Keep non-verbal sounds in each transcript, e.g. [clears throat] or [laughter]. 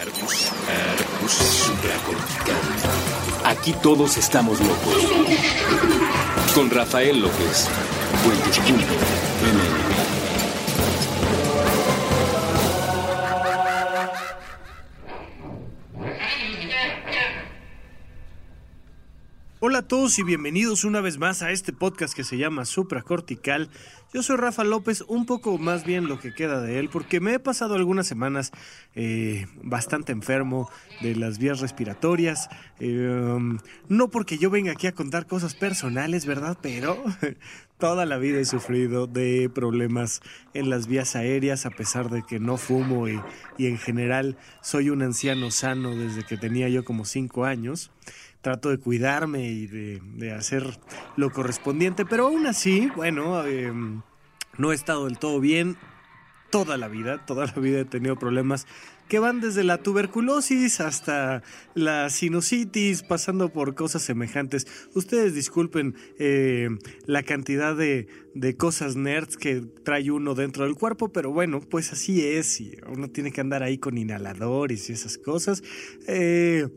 Arbus, arbus supracortical. Aquí todos estamos locos. Con Rafael López. Cuentos.mn. a todos y bienvenidos una vez más a este podcast que se llama Supracortical. Yo soy Rafa López, un poco más bien lo que queda de él, porque me he pasado algunas semanas eh, bastante enfermo de las vías respiratorias. eh, no porque yo venga aquí a contar cosas personales, ¿verdad? Pero [laughs] toda la vida he sufrido de problemas en las vías aéreas, a pesar de que no fumo y, y en general soy un anciano sano desde que tenía yo como cinco años trato de cuidarme y de, de hacer lo correspondiente, pero aún así, bueno, eh, no he estado del todo bien toda la vida, toda la vida he tenido problemas que van desde la tuberculosis hasta la sinusitis, pasando por cosas semejantes. Ustedes disculpen eh, la cantidad de, de cosas nerds que trae uno dentro del cuerpo, pero bueno, pues así es, y uno tiene que andar ahí con inhaladores y esas cosas. Eh,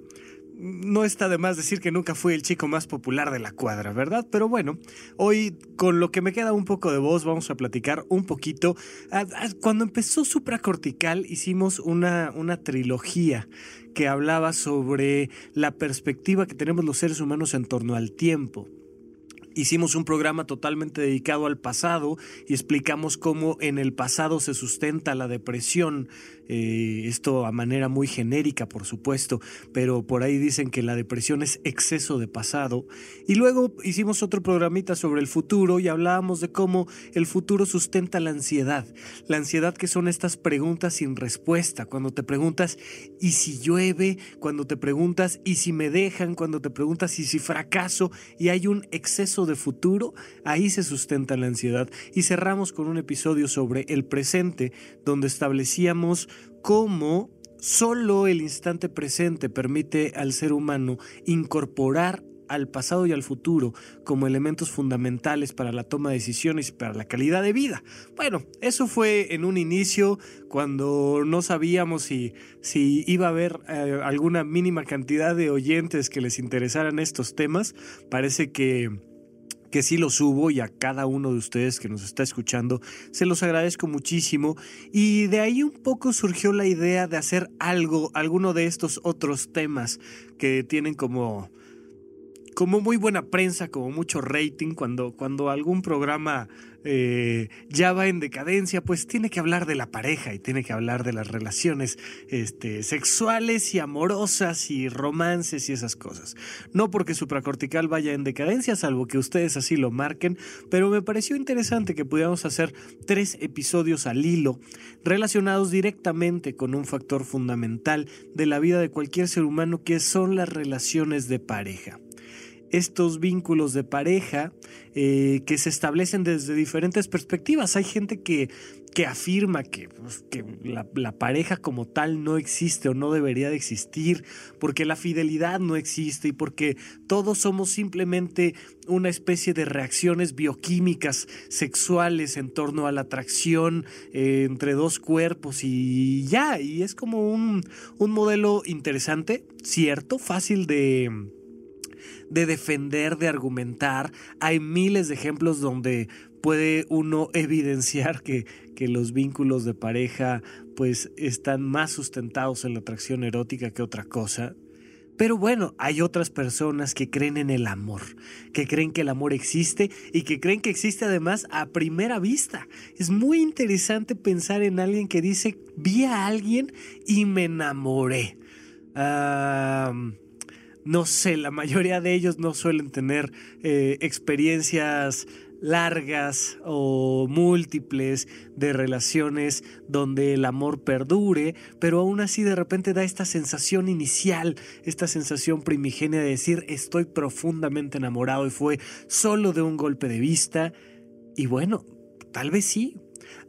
no está de más decir que nunca fui el chico más popular de la cuadra, ¿verdad? Pero bueno, hoy con lo que me queda un poco de voz vamos a platicar un poquito. Ah, ah, Cuando empezó Supracortical hicimos una, una trilogía que hablaba sobre la perspectiva que tenemos los seres humanos en torno al tiempo. Hicimos un programa totalmente dedicado al pasado y explicamos cómo en el pasado se sustenta la depresión. Eh, esto a manera muy genérica, por supuesto, pero por ahí dicen que la depresión es exceso de pasado. Y luego hicimos otro programita sobre el futuro y hablábamos de cómo el futuro sustenta la ansiedad. La ansiedad que son estas preguntas sin respuesta. Cuando te preguntas, ¿y si llueve? Cuando te preguntas, ¿y si me dejan? Cuando te preguntas, ¿y si fracaso? Y hay un exceso de futuro, ahí se sustenta la ansiedad. Y cerramos con un episodio sobre el presente, donde establecíamos cómo solo el instante presente permite al ser humano incorporar al pasado y al futuro como elementos fundamentales para la toma de decisiones y para la calidad de vida. Bueno, eso fue en un inicio cuando no sabíamos si, si iba a haber eh, alguna mínima cantidad de oyentes que les interesaran estos temas. Parece que que sí los subo y a cada uno de ustedes que nos está escuchando se los agradezco muchísimo. Y de ahí un poco surgió la idea de hacer algo, alguno de estos otros temas que tienen como como muy buena prensa, como mucho rating, cuando, cuando algún programa eh, ya va en decadencia, pues tiene que hablar de la pareja y tiene que hablar de las relaciones este, sexuales y amorosas y romances y esas cosas. No porque supracortical vaya en decadencia, salvo que ustedes así lo marquen, pero me pareció interesante que pudiéramos hacer tres episodios al hilo relacionados directamente con un factor fundamental de la vida de cualquier ser humano que son las relaciones de pareja estos vínculos de pareja eh, que se establecen desde diferentes perspectivas. Hay gente que, que afirma que, pues, que la, pareja como tal no existe o no debería de existir, porque la fidelidad no existe y porque todos somos simplemente una especie de reacciones bioquímicas sexuales en torno a la atracción eh, entre dos cuerpos y ya, y es como un, un modelo interesante, cierto, fácil de de defender, de argumentar. Hay miles de ejemplos donde puede uno [laughs] evidenciar que, que, los vínculos de pareja pues están más sustentados en la atracción erótica que otra cosa. Pero bueno, hay otras personas que creen en el amor, que creen que el amor existe y que creen que existe además a primera vista. Es muy interesante pensar en alguien que dice, vi a alguien y me enamoré. No sé, la mayoría de ellos no suelen tener eh, experiencias largas o múltiples de relaciones donde el amor perdure, pero aún así de repente da esta sensación inicial, esta sensación primigenia de decir estoy profundamente enamorado y fue solo de un golpe de vista. Y bueno, tal vez sí,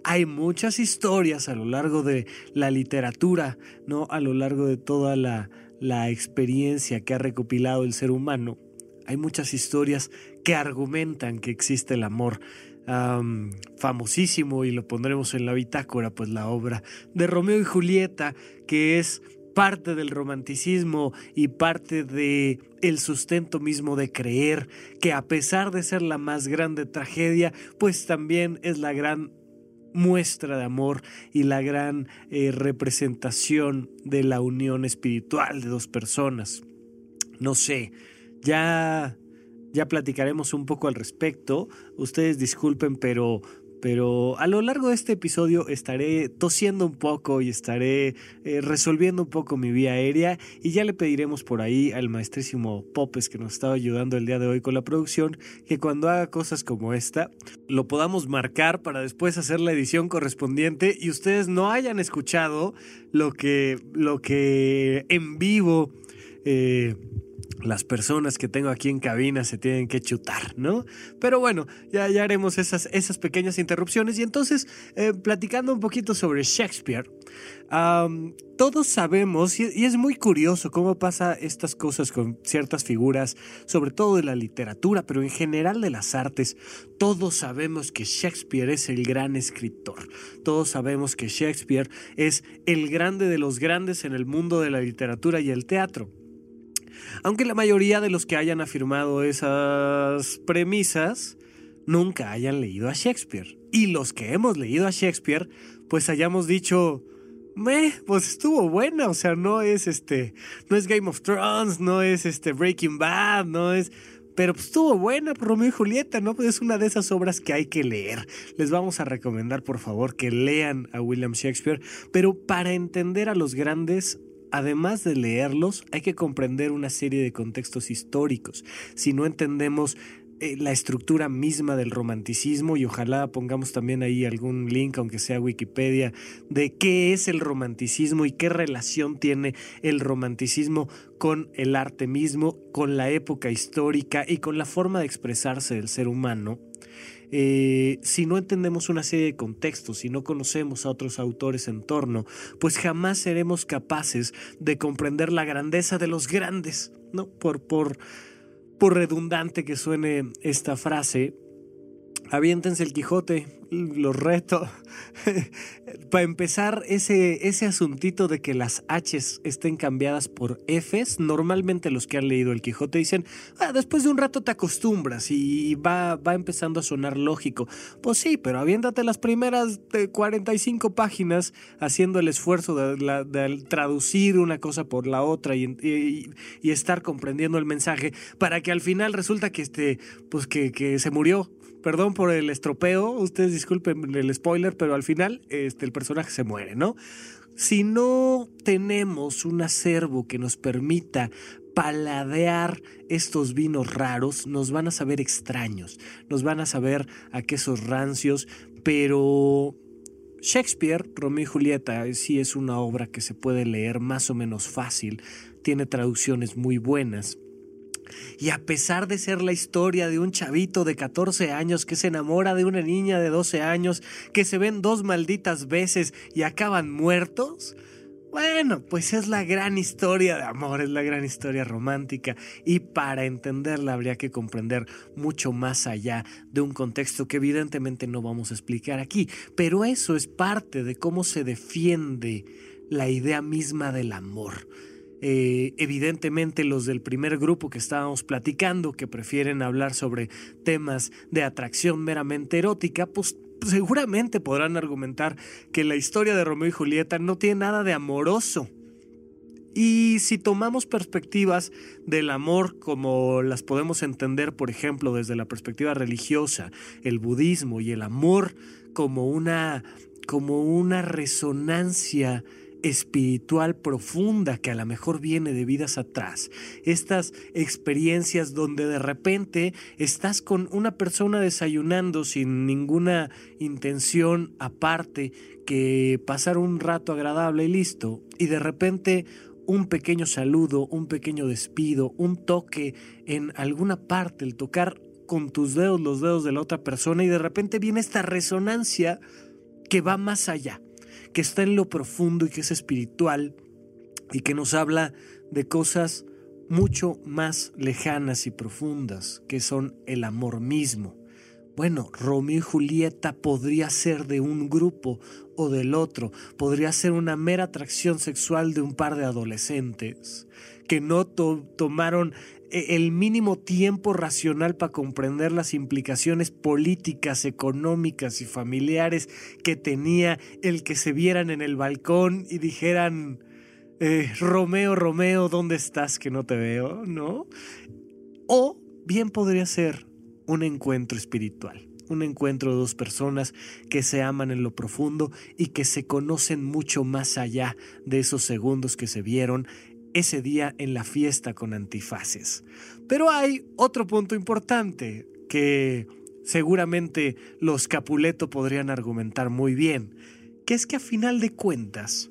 hay muchas historias a lo largo de la literatura, ¿no? A lo largo de toda la, la experiencia que ha recopilado el ser humano, hay muchas historias que argumentan que existe el amor. Famosísimo y lo pondremos en la bitácora, pues la obra de Romeo y Julieta, que es parte del romanticismo y parte de el sustento mismo de creer que a pesar de ser la más grande tragedia, pues también es la gran muestra de amor y la gran eh, representación de la unión espiritual de dos personas. No sé, ya ya platicaremos un poco al respecto. Ustedes disculpen, pero pero a lo largo de este episodio estaré tosiendo un poco y estaré eh, resolviendo un poco mi vía aérea y ya le pediremos por ahí al maestrísimo Popes que nos estaba ayudando el día de hoy con la producción que cuando haga cosas como esta lo podamos marcar para después hacer la edición correspondiente y ustedes no hayan escuchado lo que, lo que en vivo... Eh, las personas que tengo aquí en cabina se tienen que chutar, ¿no? Pero bueno, ya, ya haremos esas, esas pequeñas interrupciones. Y entonces, eh, platicando un poquito sobre Shakespeare, todos sabemos, y, y, es muy curioso cómo pasa estas cosas con ciertas figuras, sobre todo de la literatura, pero en general de las artes, todos sabemos que Shakespeare es el gran escritor. Todos sabemos que Shakespeare es el grande de los grandes en el mundo de la literatura y el teatro. Aunque la mayoría de los que hayan afirmado esas premisas nunca hayan leído a Shakespeare. Y los que hemos leído a Shakespeare, pues hayamos dicho, meh, pues estuvo buena, o sea, no es este, no es Game of Thrones, no es este Breaking Bad, no es... Pero pues, estuvo buena, Romeo y Julieta, ¿no? Pues es una de esas obras que hay que leer. Les vamos a recomendar, por favor, que lean a William Shakespeare. Pero para entender a los grandes además de leerlos, hay que comprender una serie de contextos históricos. Si no entendemos eh, la estructura misma del romanticismo y ojalá pongamos también ahí algún link, aunque sea Wikipedia, de qué es el romanticismo y qué relación tiene el romanticismo con el arte mismo, con la época histórica y con la forma de expresarse del ser humano. Eh, si no entendemos una serie de contextos, si no conocemos a otros autores en torno, pues jamás seremos capaces de comprender la grandeza de los grandes, ¿no? Por, por, por redundante que suene esta frase, aviéntense el Quijote, los reto. [laughs] Para empezar, ese, ese asuntito de que las H's estén cambiadas por F's, normalmente los que han leído el Quijote dicen, ah, después de un rato te acostumbras y va, va empezando a sonar lógico. Pues sí, pero aviéntate las primeras 45 páginas haciendo el esfuerzo de, traducir una cosa por la otra y, y, estar comprendiendo el mensaje para que al final resulta que, este, pues que, que se murió perdón por el estropeo, ustedes disculpen el spoiler, pero al final este, el personaje se muere, ¿no? Si no tenemos un acervo que nos permita paladear estos vinos raros, nos van a saber extraños, nos van a saber a quesos rancios, pero Shakespeare, Romeo y Julieta, sí es una obra que se puede leer más o menos fácil, tiene traducciones muy buenas. Y a pesar de ser la historia de un chavito de 14 años que se enamora de una niña de 12 años, que se ven dos malditas veces y acaban muertos, bueno, pues es la gran historia de amor, es la gran historia romántica y para entenderla habría que comprender mucho más allá de un contexto que evidentemente no vamos a explicar aquí, pero eso es parte de cómo se defiende la idea misma del amor. Eh, evidentemente los del primer grupo que estábamos platicando, que prefieren hablar sobre temas de atracción meramente erótica, pues seguramente podrán argumentar que la historia de Romeo y Julieta no tiene nada de amoroso. Y si tomamos perspectivas del amor como las podemos entender, por ejemplo, desde la perspectiva religiosa, el budismo y el amor como una, como una resonancia espiritual profunda que a lo mejor viene de vidas atrás. Estas experiencias donde de repente estás con una persona desayunando sin ninguna intención aparte que pasar un rato agradable y listo. Y de repente un pequeño saludo, un pequeño despido, un toque en alguna parte, el tocar con tus dedos los dedos de la otra persona y de repente viene esta resonancia que va más allá que está en lo profundo y que es espiritual y que nos habla de cosas mucho más lejanas y profundas, que son el amor mismo. bueno, Romeo y Julieta podría ser de un grupo o del otro, podría ser una mera atracción sexual de un par de adolescentes que no tomaron eh, el mínimo tiempo racional para comprender las implicaciones políticas, económicas y familiares que tenía el que se vieran en el balcón y dijeran, eh, Romeo, Romeo, ¿dónde estás que no te veo? ¿No? O bien podría ser un encuentro espiritual, un encuentro de dos personas que se aman en lo profundo y que se conocen mucho más allá de esos segundos que se vieron ese día en la fiesta con antifaces. Pero hay otro punto importante que seguramente los Capuleto podrían argumentar muy bien, que es que a final de cuentas,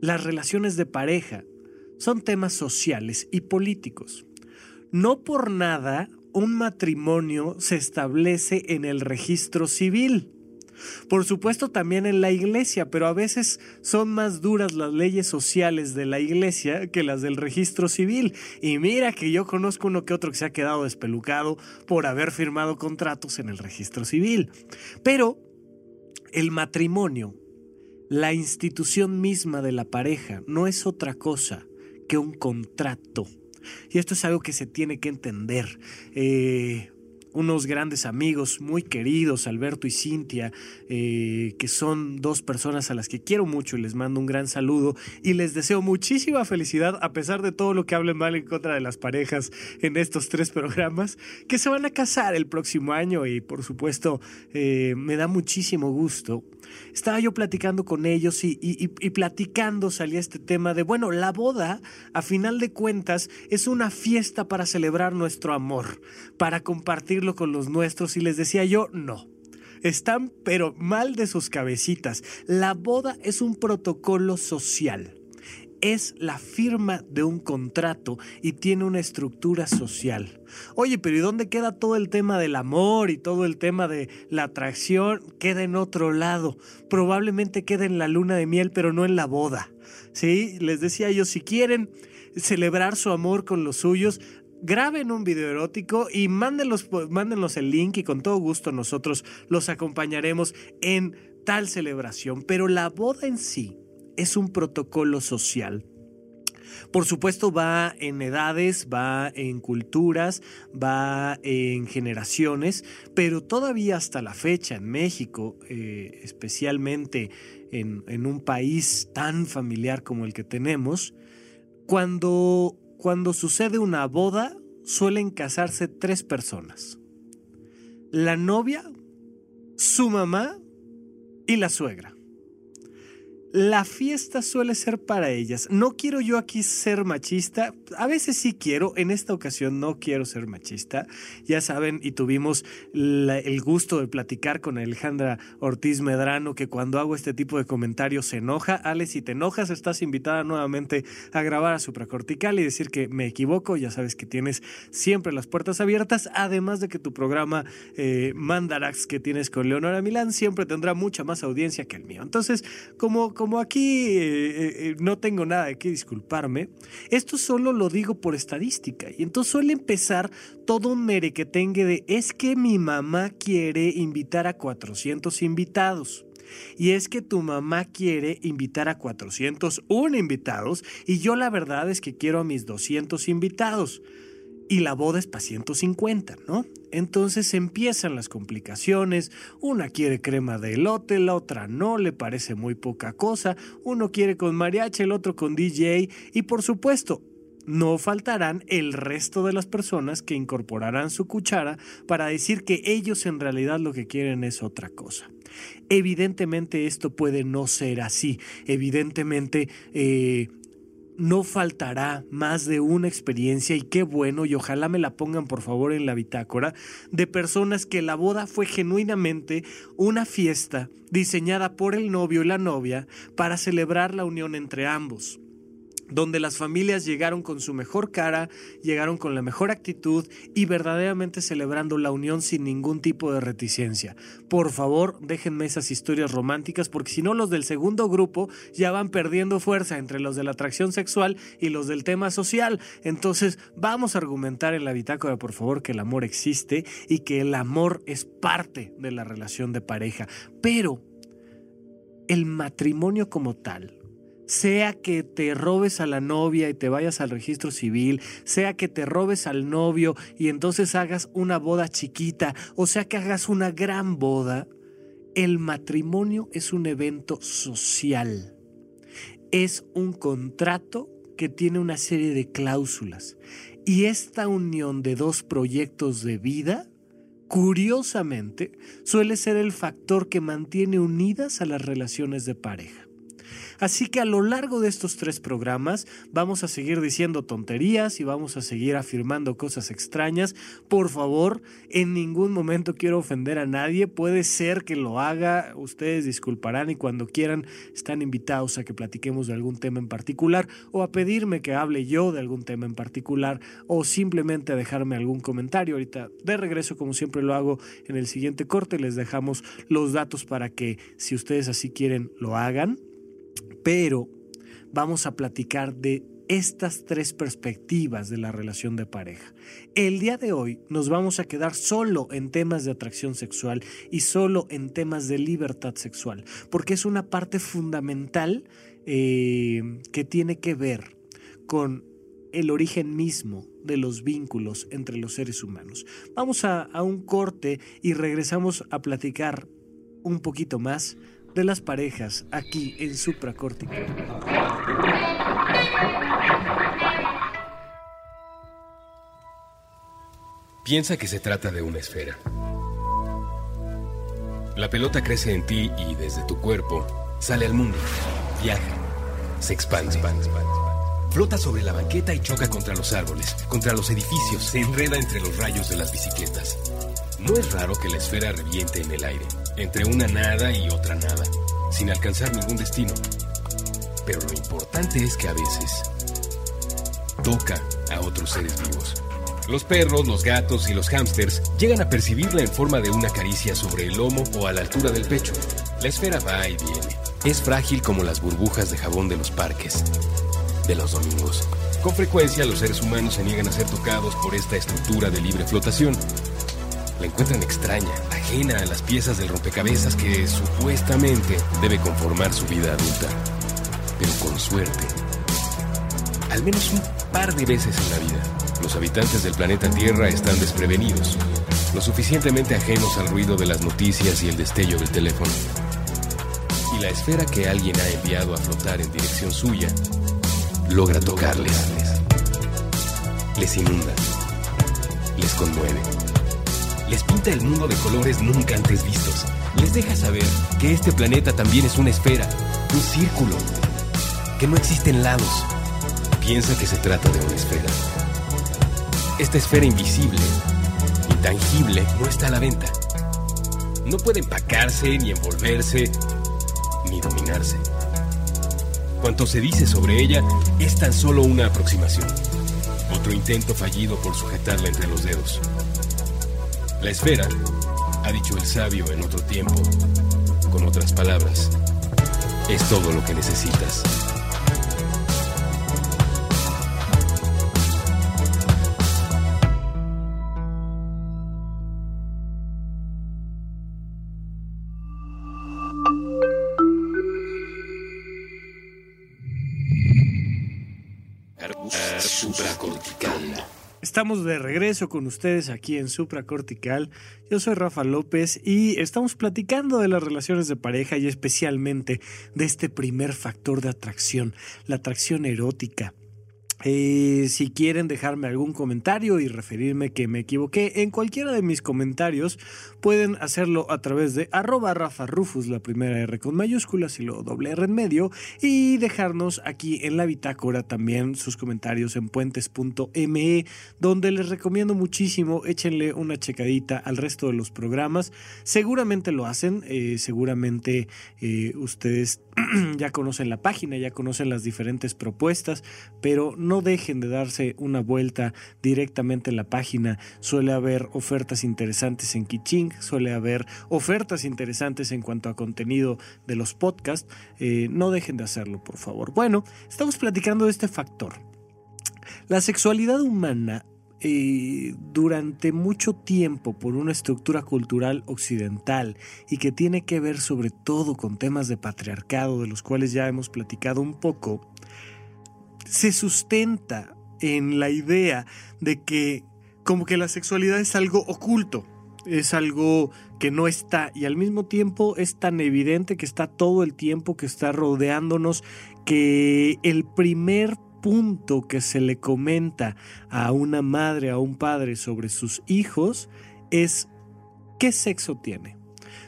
las relaciones de pareja son temas sociales y políticos. No por nada un matrimonio se establece en el registro civil. Por supuesto también en la iglesia, pero a veces son más duras las leyes sociales de la iglesia que las del registro civil. Y mira que yo conozco uno que otro que se ha quedado despelucado por haber firmado contratos en el registro civil. Pero el matrimonio, la institución misma de la pareja, no es otra cosa que un contrato y esto es algo que se tiene que entender. Eh, unos grandes amigos muy queridos, Alberto y Cintia, eh, que son dos personas a las que quiero mucho y les mando un gran saludo y les deseo muchísima felicidad a pesar de todo lo que hablen mal en contra de las parejas en estos tres programas, que se van a casar el próximo año y por supuesto eh, me da muchísimo gusto estaba yo platicando con ellos y, platicando salía este tema de, bueno, la boda, a final de cuentas, es una fiesta para celebrar nuestro amor, para compartirlo con los nuestros y les decía yo, no. Están pero mal de sus cabecitas. La boda es un protocolo social es la firma de un contrato y tiene una estructura social. Oye, pero ¿y dónde queda todo el tema del amor y todo el tema de la atracción? Queda en otro lado. Probablemente queda en la luna de miel, pero no en la boda. ¿Sí? Les decía yo, si quieren celebrar su amor con los suyos, graben un video erótico y mándenlos, mándenlos el link y con todo gusto nosotros los acompañaremos en tal celebración. Pero la boda en sí es un protocolo social. Por supuesto va en edades, va en culturas, va en generaciones, pero todavía hasta la fecha en México, eh, especialmente en, en, un país tan familiar como el que tenemos, cuando, cuando sucede una boda suelen casarse tres personas. La novia, su mamá y la suegra la fiesta suele ser para ellas. No quiero yo aquí ser machista, a veces sí quiero, en esta ocasión no quiero ser machista. Ya saben, y tuvimos el gusto de platicar con Alejandra Ortiz Medrano, que cuando hago este tipo de comentarios se enoja. Ale, si te enojas, estás invitada nuevamente a grabar a Supracortical y decir que me equivoco. Ya sabes que tienes siempre las puertas abiertas, además de que tu programa eh, Mandarax que tienes con Leonora Milán siempre tendrá mucha más audiencia que el mío. Entonces, como como aquí eh, eh, no tengo nada de qué disculparme, esto solo lo digo por estadística. Y entonces suele empezar todo un merequetengue de es que mi mamá quiere invitar a 400 invitados. Y es que tu mamá quiere invitar a 401 invitados y yo la verdad es que quiero a mis 200 invitados y la boda es para 150, ¿no? Entonces empiezan las complicaciones, una quiere crema de elote, la otra no, le parece muy poca cosa, uno quiere con mariachi, el otro con DJ y por supuesto, no faltarán el resto de las personas que incorporarán su cuchara para decir que ellos en realidad lo que quieren es otra cosa. Evidentemente esto puede no ser así, evidentemente... Eh, no faltará más de una experiencia y qué bueno y ojalá me la pongan por favor en la bitácora de personas que la boda fue genuinamente una fiesta diseñada por el novio y la novia para celebrar la unión entre ambos. Donde las familias llegaron con su mejor cara, llegaron con la mejor actitud y verdaderamente celebrando la unión sin ningún tipo de reticencia. Por favor, déjenme esas historias románticas porque si no los del segundo grupo ya van perdiendo fuerza entre los de la atracción sexual y los del tema social. Entonces, vamos a argumentar en la bitácora, por favor, que el amor existe y que el amor es parte de la relación de pareja. Pero el matrimonio como tal, sea que te robes a la novia y te vayas al registro civil, sea que te robes al novio y entonces hagas una boda chiquita, o sea que hagas una gran boda, el matrimonio es un evento social. Es un contrato que tiene una serie de cláusulas. Y esta unión de dos proyectos de vida, curiosamente, suele ser el factor que mantiene unidas a las relaciones de pareja. Así que a lo largo de estos tres programas vamos a seguir diciendo tonterías y vamos a seguir afirmando cosas extrañas. Por favor, en ningún momento quiero ofender a nadie. Puede ser que lo haga, ustedes disculparán y cuando quieran están invitados a que platiquemos de algún tema en particular o a pedirme que hable yo de algún tema en particular o simplemente a dejarme algún comentario. Ahorita de regreso, como siempre lo hago en el siguiente corte, les dejamos los datos para que si ustedes así quieren lo hagan pero vamos a platicar de estas tres perspectivas de la relación de pareja. El día de hoy nos vamos a quedar solo en temas de atracción sexual y solo en temas de libertad sexual, porque es una parte fundamental eh, que tiene que ver con el origen mismo de los vínculos entre los seres humanos. Vamos a, a un corte y regresamos a platicar un poquito más de las parejas aquí en Supracórtica. Piensa que se trata de una esfera. La pelota crece en ti y desde tu cuerpo sale al mundo, viaja, se expande. Flota sobre la banqueta y choca contra los árboles, contra los edificios, se enreda entre los rayos de las bicicletas. No es raro que la esfera reviente en el aire, entre una nada y otra nada, sin alcanzar ningún destino. Pero lo importante es que a veces toca a otros seres vivos. Los perros, los gatos y los hámsters llegan a percibirla en forma de una caricia sobre el lomo o a la altura del pecho. La esfera va y viene. Es frágil como las burbujas de jabón de los parques, de los domingos. Con frecuencia los seres humanos se niegan a ser tocados por esta estructura de libre flotación, la encuentran extraña, ajena a las piezas del rompecabezas que supuestamente debe conformar su vida adulta. Pero con suerte, al menos un par de veces en la vida, los habitantes del planeta Tierra están desprevenidos, lo suficientemente ajenos al ruido de las noticias y el destello del teléfono. Y la esfera que alguien ha enviado a flotar en dirección suya logra tocarles. Les inunda. Les conmueve les pinta el mundo de colores nunca antes vistos. Les deja saber que este planeta también es una esfera, un círculo, que no existen lados. Piensa que se trata de una esfera. Esta esfera invisible, intangible, no está a la venta. No puede empacarse, ni envolverse, ni dominarse. Cuanto se dice sobre ella es tan solo una aproximación. Otro intento fallido por sujetarla entre los dedos. La esfera, ha dicho el sabio en otro tiempo, con otras palabras, es todo lo que necesitas. Estamos de regreso con ustedes aquí en Supracortical. Yo soy Rafa López y estamos platicando de las relaciones de pareja y especialmente de este primer factor de atracción, la atracción erótica. Eh, si quieren dejarme algún comentario y referirme que me equivoqué en cualquiera de mis comentarios, pueden hacerlo a través de arroba Rafa Rufus, la primera R con mayúsculas y luego doble R en medio, y dejarnos aquí en la bitácora también sus comentarios en puentes.me, donde les recomiendo muchísimo, échenle una checadita al resto de los programas. Seguramente lo hacen, eh, seguramente eh, ustedes [clears throat] ya conocen la página, ya conocen las diferentes propuestas, pero no dejen de darse una vuelta directamente en la página. Suele haber ofertas interesantes en Kiching, suele haber ofertas interesantes en cuanto a contenido de los podcasts. Eh, no dejen de hacerlo, por favor. Bueno, estamos platicando de este factor. La sexualidad humana eh, durante mucho tiempo por una estructura cultural occidental y que tiene que ver sobre todo con temas de patriarcado de los cuales ya hemos platicado un poco, se sustenta en la idea de que como que la sexualidad es algo oculto, es algo que no está y al mismo tiempo es tan evidente que está todo el tiempo, que está rodeándonos, que el primer punto que se le comenta a una madre, a un padre sobre sus hijos es ¿qué sexo tiene?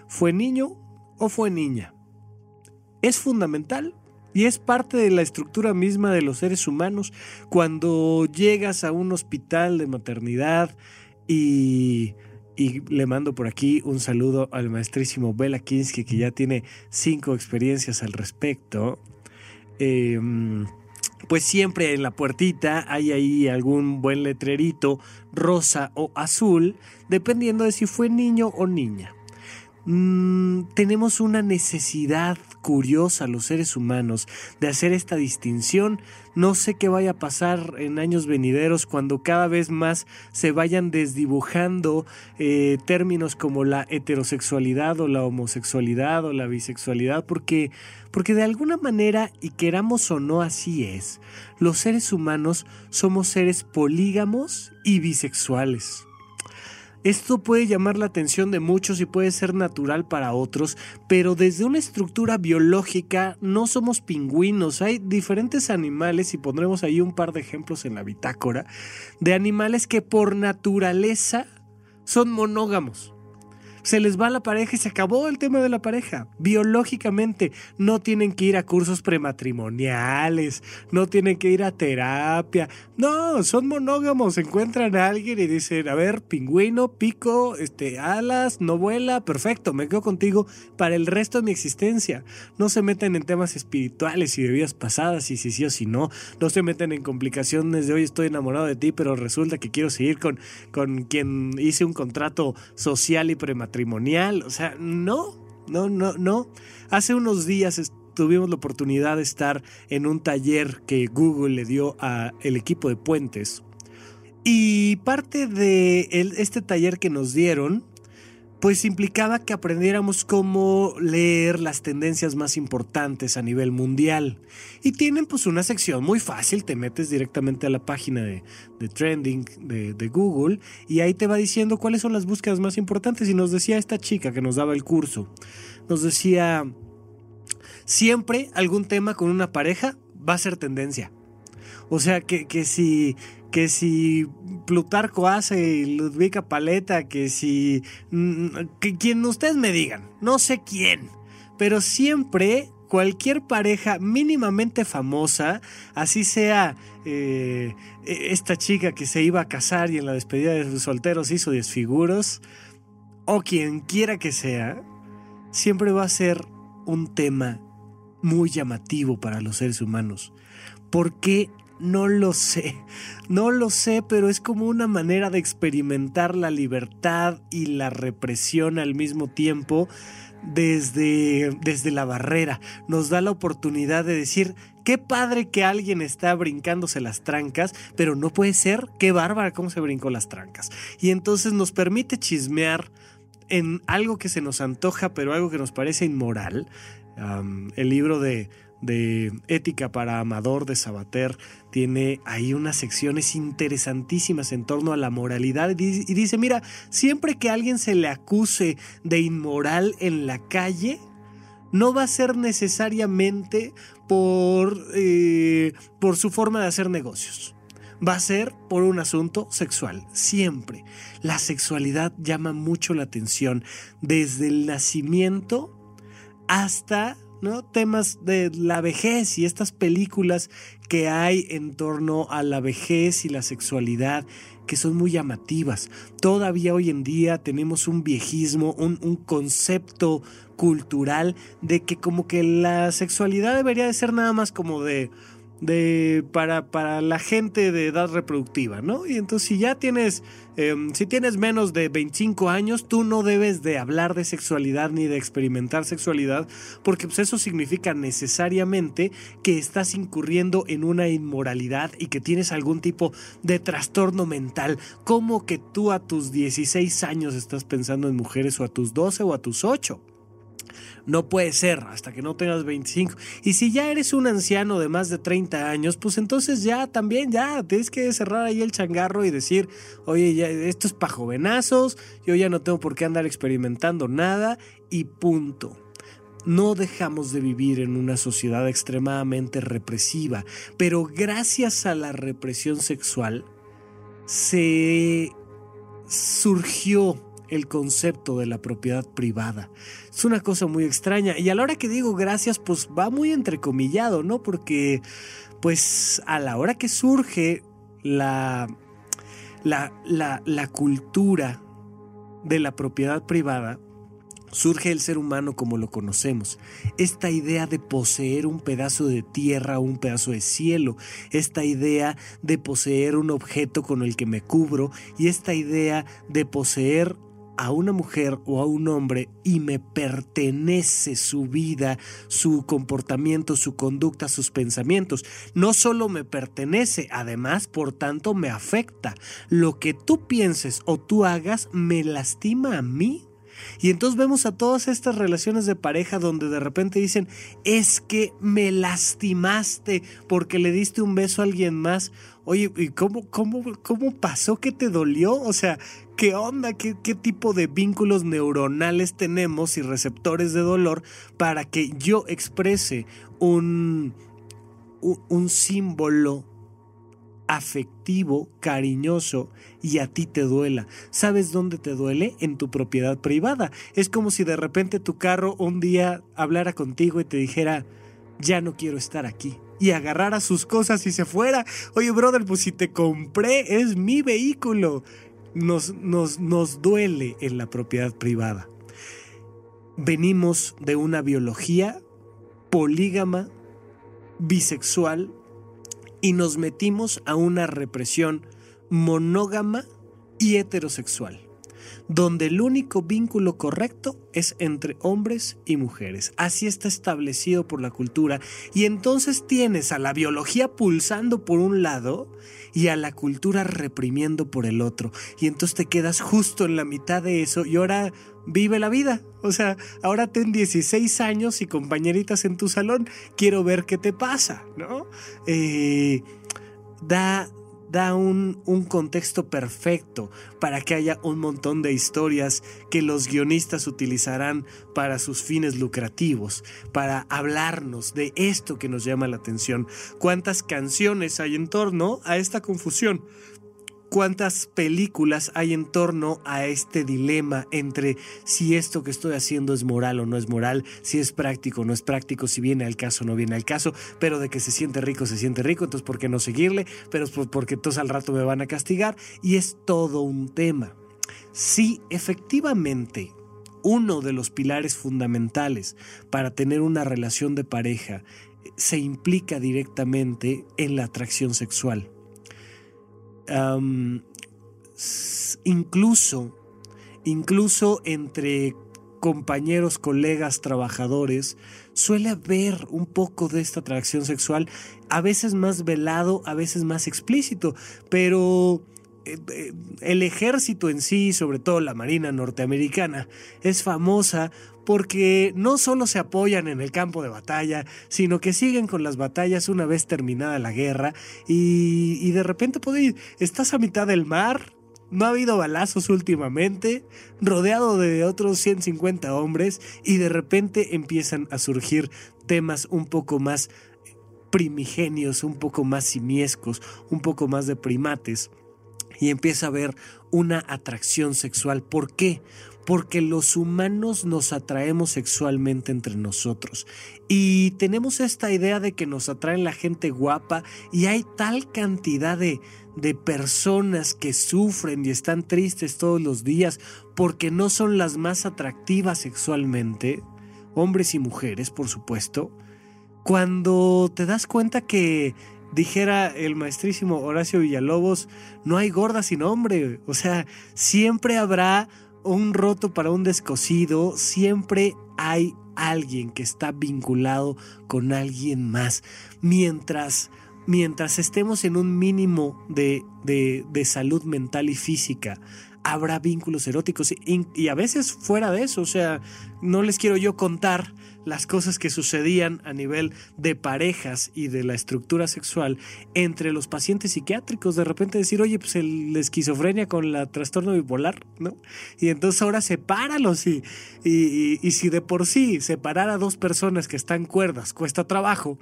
¿Fue niño o fue niña? Es fundamental y es parte de la estructura misma de los seres humanos. Cuando llegas a un hospital de maternidad y, y le mando por aquí un saludo al maestrísimo Bela Kinsky que ya tiene cinco experiencias al respecto. Eh, pues siempre en la puertita hay ahí algún buen letrerito rosa o azul, dependiendo de si fue niño o niña. Mm, tenemos una necesidad curiosa los seres humanos de hacer esta distinción. No sé qué vaya a pasar en años venideros cuando cada vez más se vayan desdibujando eh, términos como la heterosexualidad o la homosexualidad o la bisexualidad, porque, porque de alguna manera, y queramos o no así es, los seres humanos somos seres polígamos y bisexuales. Esto puede llamar la atención de muchos y puede ser natural para otros, pero desde una estructura biológica no somos pingüinos. Hay diferentes animales, y pondremos ahí un par de ejemplos en la bitácora, de animales que por naturaleza son monógamos se les va la pareja y se acabó el tema de la pareja. Biológicamente no tienen que ir a cursos prematrimoniales, no tienen que ir a terapia. No, son monógamos, encuentran a alguien y dicen, a ver, pingüino, pico, este, alas, no vuela, perfecto, me quedo contigo para el resto de mi existencia. No se meten en temas espirituales y de vidas pasadas y si sí o si no. No se meten en complicaciones de hoy estoy enamorado de ti, pero resulta que quiero seguir con, con quien hice un contrato social y prematrimonial matrimonial. O sea, no, no, no, no. Hace unos días tuvimos la oportunidad de estar en un taller que Google le dio a el equipo de puentes. Y parte de este taller que nos dieron pues implicaba que aprendiéramos cómo leer las tendencias más importantes a nivel mundial. Y tienen pues una sección muy fácil, te metes directamente a la página de, trending de, de, Google y ahí te va diciendo cuáles son las búsquedas más importantes. Y nos decía esta chica que nos daba el curso, nos decía, siempre algún tema con una pareja va a ser tendencia. O sea, que, que si que si Plutarco hace Ludvica Paleta, que si... Mm, que quien ustedes me digan, no sé quién, pero siempre cualquier pareja mínimamente famosa, así sea eh, e, esta chica que se iba a casar y en la despedida de sus solteros hizo desfiguros, o quien quiera que sea, siempre va a ser un tema muy llamativo para los seres humanos. Porque no lo sé, no lo sé, pero es como una manera de experimentar la libertad y la represión al mismo tiempo desde, desde la barrera. Nos da la oportunidad de decir, qué padre que alguien está brincándose las trancas, pero no puede ser, qué bárbara cómo se brincó las trancas. Y entonces nos permite chismear en algo que se nos antoja, pero algo que nos parece inmoral. el libro de de Ética para Amador de Sabater tiene ahí unas secciones interesantísimas en torno a la moralidad y dice, mira, siempre que alguien se le acuse de inmoral en la calle, no va a ser necesariamente por, eh, por su forma de hacer negocios. Va a ser por un asunto sexual, siempre. La sexualidad llama mucho la atención desde el nacimiento hasta ¿no? temas de la vejez y estas películas que hay en torno a la vejez y la sexualidad que son muy llamativas. Todavía hoy en día tenemos un viejismo, un, un concepto cultural de que como que la sexualidad debería de ser nada más como de de para, para la gente de edad reproductiva, ¿no? Y entonces si ya tienes, em, si tienes menos de 25 años, tú no debes de hablar de sexualidad ni de experimentar sexualidad, porque pues, eso significa necesariamente que estás incurriendo en una inmoralidad y que tienes algún tipo de trastorno mental, como que tú a tus 16 años estás pensando en mujeres o a tus 12 o a tus 8. No puede ser hasta que no tengas 25. Y si ya eres un anciano de más de 30 años, pues entonces ya también, ya tienes que cerrar ahí el changarro y decir, oye, esto es para jovenazos, yo ya no tengo por qué andar experimentando nada y punto. No dejamos de vivir en una sociedad extremadamente represiva, pero gracias a la represión sexual se surgió el concepto de la propiedad privada. Es una cosa muy extraña. Y a la hora que digo gracias, pues va muy entrecomillado, ¿no? Porque, pues, a la hora que surge la, la, la, la cultura de la propiedad privada, surge el ser humano como lo conocemos. Esta idea de poseer un pedazo de tierra un pedazo de cielo, esta idea de poseer un objeto con el que me cubro y esta idea de poseer a una mujer o a un hombre y me pertenece su vida, su comportamiento, su conducta, sus pensamientos. No solo me pertenece, además, por tanto, me afecta. Lo que tú pienses o tú hagas me lastima a mí. Y entonces vemos a todas estas relaciones de pareja donde de repente dicen, es que me lastimaste porque le diste un beso a alguien más. Oye, ¿y cómo, cómo, cómo pasó que te dolió? O sea, ¿qué onda? ¿Qué, ¿Qué tipo de vínculos neuronales tenemos y receptores de dolor para que yo exprese un, un, un símbolo afectivo, cariñoso y a ti te duela. ¿Sabes dónde te duele? En tu propiedad privada. Es como si de repente tu carro un día hablara contigo y te dijera, ya no quiero estar aquí y agarrara sus cosas y se fuera. Oye, brother, pues si te compré, es mi vehículo. Nos, nos, nos duele en la propiedad privada. Venimos de una biología polígama, bisexual, y nos metimos a una represión monógama y heterosexual donde el único vínculo correcto es entre hombres y mujeres. Así está establecido por la cultura. Y entonces tienes a la biología pulsando por un lado y a la cultura reprimiendo por el otro. Y entonces te quedas justo en la mitad de eso y ahora vive la vida. O sea, ahora ten 16 años y compañeritas en tu salón. Quiero ver qué te pasa, ¿no? Eh, da, da un, un, contexto perfecto para que haya un montón de historias que los guionistas utilizarán para sus fines lucrativos, para hablarnos de esto que nos llama la atención. ¿Cuántas canciones hay en torno a esta confusión? Cuántas películas hay en torno a este dilema entre si esto que estoy haciendo es moral o no es moral, si es práctico o no es práctico, si viene al caso o no viene al caso, pero de que se siente rico, se siente rico, entonces ¿por qué no seguirle? Pero porque entonces al rato me van a castigar y es todo un tema. Si efectivamente uno de los pilares fundamentales para tener una relación de pareja se implica directamente en la atracción sexual incluso, incluso entre compañeros, colegas, trabajadores, suele haber un poco de esta atracción sexual, a veces más velado, a veces más explícito, pero el ejército en sí, sobre todo la Marina norteamericana, es famosa porque no solo se apoyan en el campo de batalla, sino que siguen con las batallas una vez terminada la guerra y, de repente ir, estás a mitad del mar, no ha habido balazos últimamente, rodeado de otros 150 hombres y de repente empiezan a surgir temas un poco más primigenios, un poco más simiescos, un poco más de primates, y empieza a ver una atracción sexual. ¿Por qué? Porque los humanos nos atraemos sexualmente entre nosotros y tenemos esta idea de que nos atraen la gente guapa y hay tal cantidad de, de personas que sufren y están tristes todos los días porque no son las más atractivas sexualmente, hombres y mujeres por supuesto, cuando te das cuenta que dijera el maestrísimo Horacio Villalobos, no hay gorda sin hombre. O sea, siempre habrá un roto para un descosido, siempre hay alguien que está vinculado con alguien más. Mientras, mientras estemos en un mínimo de, de, de salud mental y física, habrá vínculos eróticos y, y, a veces fuera de eso, o sea, no les quiero yo contar las cosas que sucedían a nivel de parejas y de la estructura sexual entre los pacientes psiquiátricos. De repente decir, oye, pues el, la esquizofrenia con la trastorno bipolar, ¿no? Y entonces ahora sepáralos y, y, y, si de por sí separar a dos personas que están cuerdas cuesta trabajo,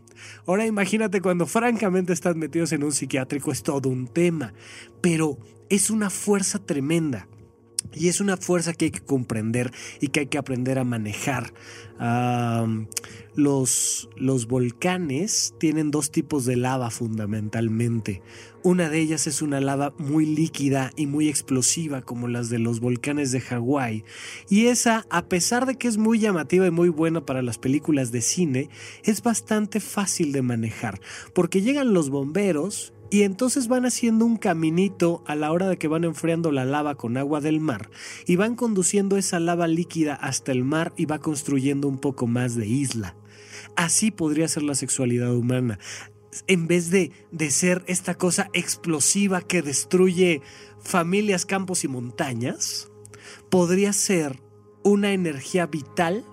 ahora imagínate cuando francamente están metidos en un psiquiátrico es todo un tema. Pero es una fuerza tremenda. Y es una fuerza que hay que comprender y que hay que aprender a manejar. los, los volcanes tienen dos tipos de lava fundamentalmente. Una de ellas es una lava muy líquida y muy explosiva como las de los volcanes de Hawái. Y esa, a pesar de que es muy llamativa y muy buena para las películas de cine, es bastante fácil de manejar. Porque llegan los bomberos y entonces van haciendo un caminito a la hora de que van enfriando la lava con agua del mar y van conduciendo esa lava líquida hasta el mar y va construyendo un poco más de isla. Así podría ser la sexualidad humana. En vez de, de ser esta cosa explosiva que destruye familias, campos y montañas, podría ser una energía vital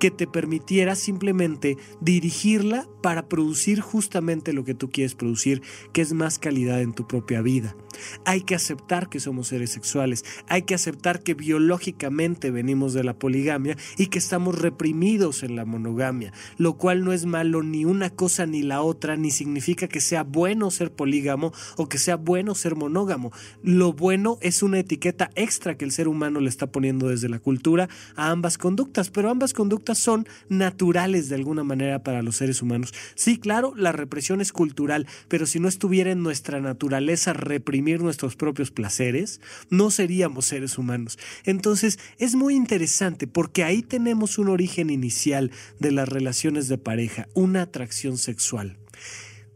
que te permitiera simplemente dirigirla para producir justamente lo que tú quieres producir, que es más calidad en tu propia vida. Hay que aceptar que somos seres sexuales, hay que aceptar que biológicamente venimos de la poligamia y que estamos reprimidos en la monogamia, lo cual no es malo ni una cosa ni la otra, ni significa que sea bueno ser polígamo o que sea bueno ser monógamo. Lo bueno es una etiqueta extra que el ser humano le está poniendo desde la cultura a ambas conductas, pero ambas conductas son naturales de alguna manera para los seres humanos. Sí, claro, la represión es cultural, pero si no estuviera en nuestra naturaleza reprimir nuestros propios placeres, no seríamos seres humanos. Entonces, es muy interesante porque ahí tenemos un origen inicial de las relaciones de pareja, una atracción sexual.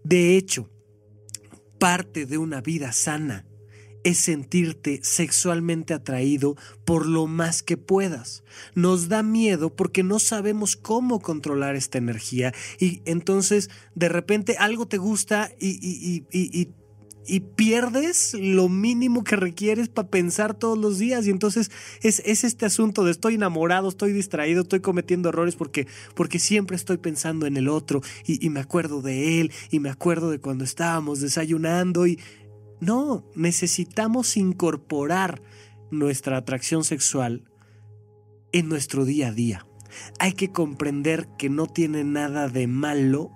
De hecho, parte de una vida sana es sentirte sexualmente atraído por lo más que puedas. Nos da miedo porque no sabemos cómo controlar esta energía y entonces de repente algo te gusta y, pierdes lo mínimo que requieres para pensar todos los días. Y entonces es, es, este asunto de estoy enamorado, estoy distraído, estoy cometiendo errores porque, porque siempre estoy pensando en el otro y, y me acuerdo de él y me acuerdo de cuando estábamos desayunando y no, necesitamos incorporar nuestra atracción sexual en nuestro día a día. Hay que comprender que no tiene nada de malo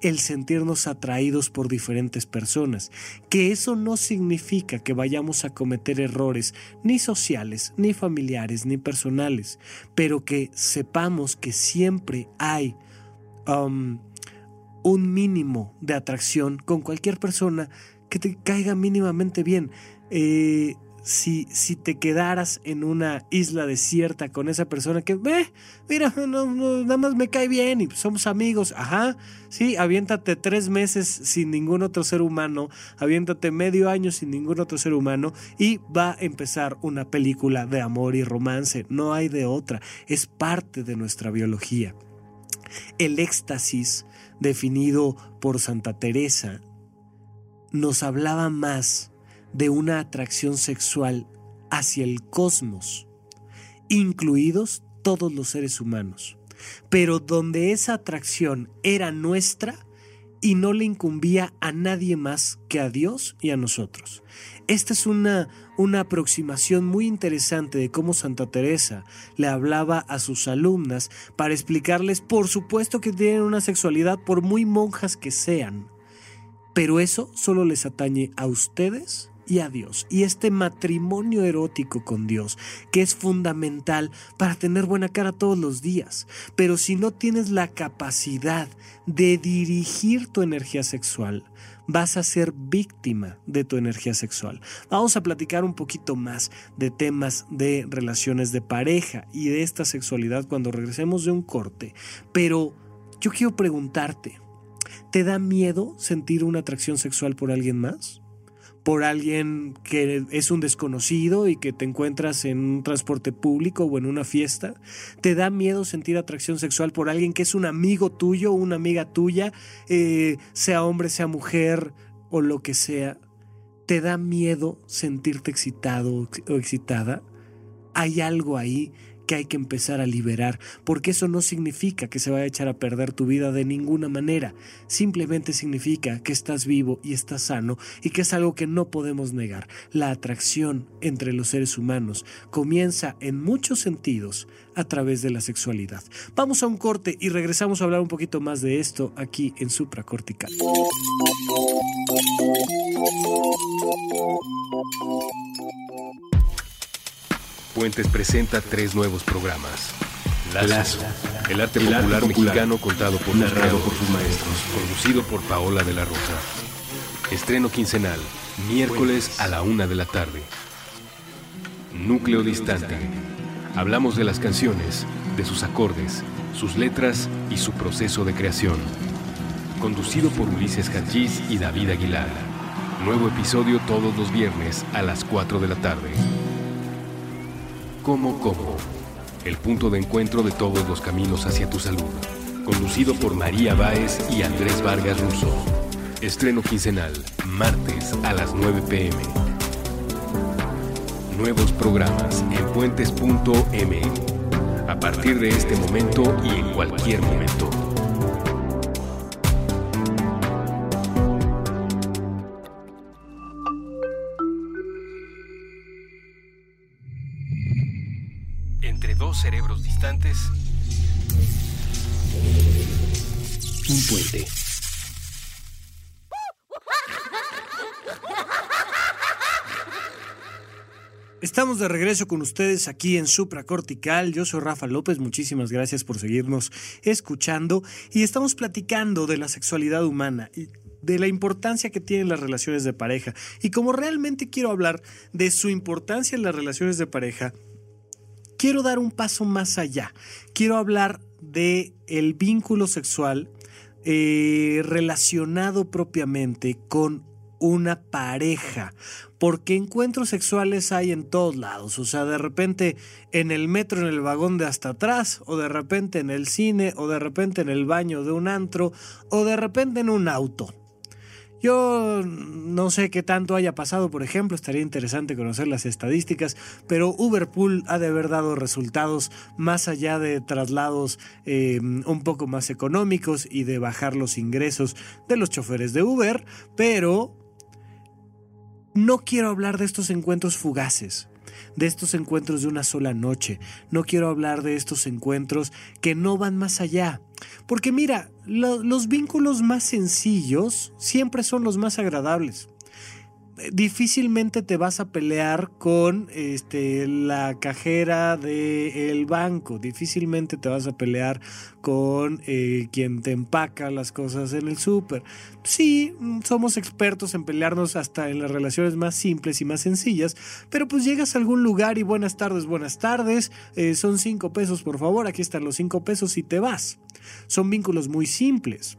el sentirnos atraídos por diferentes personas, que eso no significa que vayamos a cometer errores ni sociales, ni familiares, ni personales, pero que sepamos que siempre hay um, un mínimo de atracción con cualquier persona que te caiga mínimamente bien. Eh, si, si, te quedaras en una isla desierta con esa persona que, ve, mira, nada más me cae bien y somos amigos, ajá, sí, aviéntate tres meses sin ningún otro ser humano, aviéntate medio año sin ningún otro ser humano y va a empezar una película de amor y romance, no hay de otra, es parte de nuestra biología. El éxtasis, definido por Santa Teresa, nos hablaba más de una atracción sexual hacia el cosmos, incluidos todos los seres humanos. Pero donde esa atracción era nuestra, y no le incumbía a nadie más que a Dios y a nosotros. Esta es una, una aproximación muy interesante de cómo Santa Teresa le hablaba a sus alumnas para explicarles, por supuesto que tienen una sexualidad por muy monjas que sean, pero eso solo les atañe a ustedes y a Dios. Y este matrimonio erótico con Dios, que es fundamental para tener buena cara todos los días. Pero si no tienes la capacidad de dirigir tu energía sexual, vas a ser víctima de tu energía sexual. Vamos a platicar un poquito más de temas de relaciones de pareja y de esta sexualidad cuando regresemos de un corte. Pero yo quiero preguntarte, ¿te da miedo sentir una atracción sexual por alguien más? por alguien que es un desconocido y que te encuentras en un transporte público o en una fiesta? ¿Te da miedo sentir atracción sexual por alguien que es un amigo tuyo una amiga tuya, eh, sea hombre, sea mujer o lo que sea? ¿Te da miedo sentirte excitado o excitada? Hay algo ahí que hay que empezar a liberar, porque eso no significa que se vaya a echar a perder tu vida de ninguna manera, simplemente significa que estás vivo y estás sano y que es algo que no podemos negar. La atracción entre los seres humanos comienza en muchos sentidos a través de la sexualidad. Vamos a un corte y regresamos a hablar un poquito más de esto aquí en Supracortical. Puentes presenta tres nuevos programas. Lazo, el arte popular, mexicano contado por, narrado por sus maestros, conducido por Paola de la Rosa. Estreno quincenal, miércoles a la una de la tarde. Núcleo distante. Hablamos de las canciones, de sus acordes, sus letras y su proceso de creación. Conducido por Ulises Hachís y David Aguilar. Nuevo episodio todos los viernes a las 4 de la tarde. Como Como, el punto de encuentro de todos los caminos hacia tu salud. Conducido por María Báez y Andrés Vargas Russo. Estreno quincenal, martes a las 9 pm. Nuevos programas en puentes.m. A partir de este momento y en cualquier momento. Un puente. Estamos de regreso con ustedes aquí en Supracortical. Yo soy Rafa López, muchísimas gracias por seguirnos escuchando y estamos platicando de la sexualidad humana y de la importancia que tienen las relaciones de pareja. Y como realmente quiero hablar de su importancia en las relaciones de pareja, quiero dar un paso más allá. Quiero hablar de el vínculo sexual eh, relacionado propiamente con una pareja, porque encuentros sexuales hay en todos lados, o sea, de repente en el metro, en el vagón de hasta atrás, o de repente en el cine, o de repente en el baño de un antro, o de repente en un auto. Yo no sé qué tanto haya pasado, por ejemplo, estaría interesante conocer las estadísticas, pero Uberpool ha de haber dado resultados más allá de traslados eh, un poco más económicos y de bajar los ingresos de los choferes de Uber, pero no quiero hablar de estos encuentros fugaces de estos encuentros de una sola noche. No quiero hablar de estos encuentros que no van más allá. Porque mira, los vínculos más sencillos siempre son los más agradables difícilmente te vas a pelear con este, la cajera del banco, difícilmente te vas a pelear con eh, quien te empaca las cosas en el súper. Sí, somos expertos en pelearnos hasta en las relaciones más simples y más sencillas, pero pues llegas a algún lugar y buenas tardes, buenas tardes, eh, son cinco pesos por favor, aquí están los cinco pesos y te vas. Son vínculos muy simples.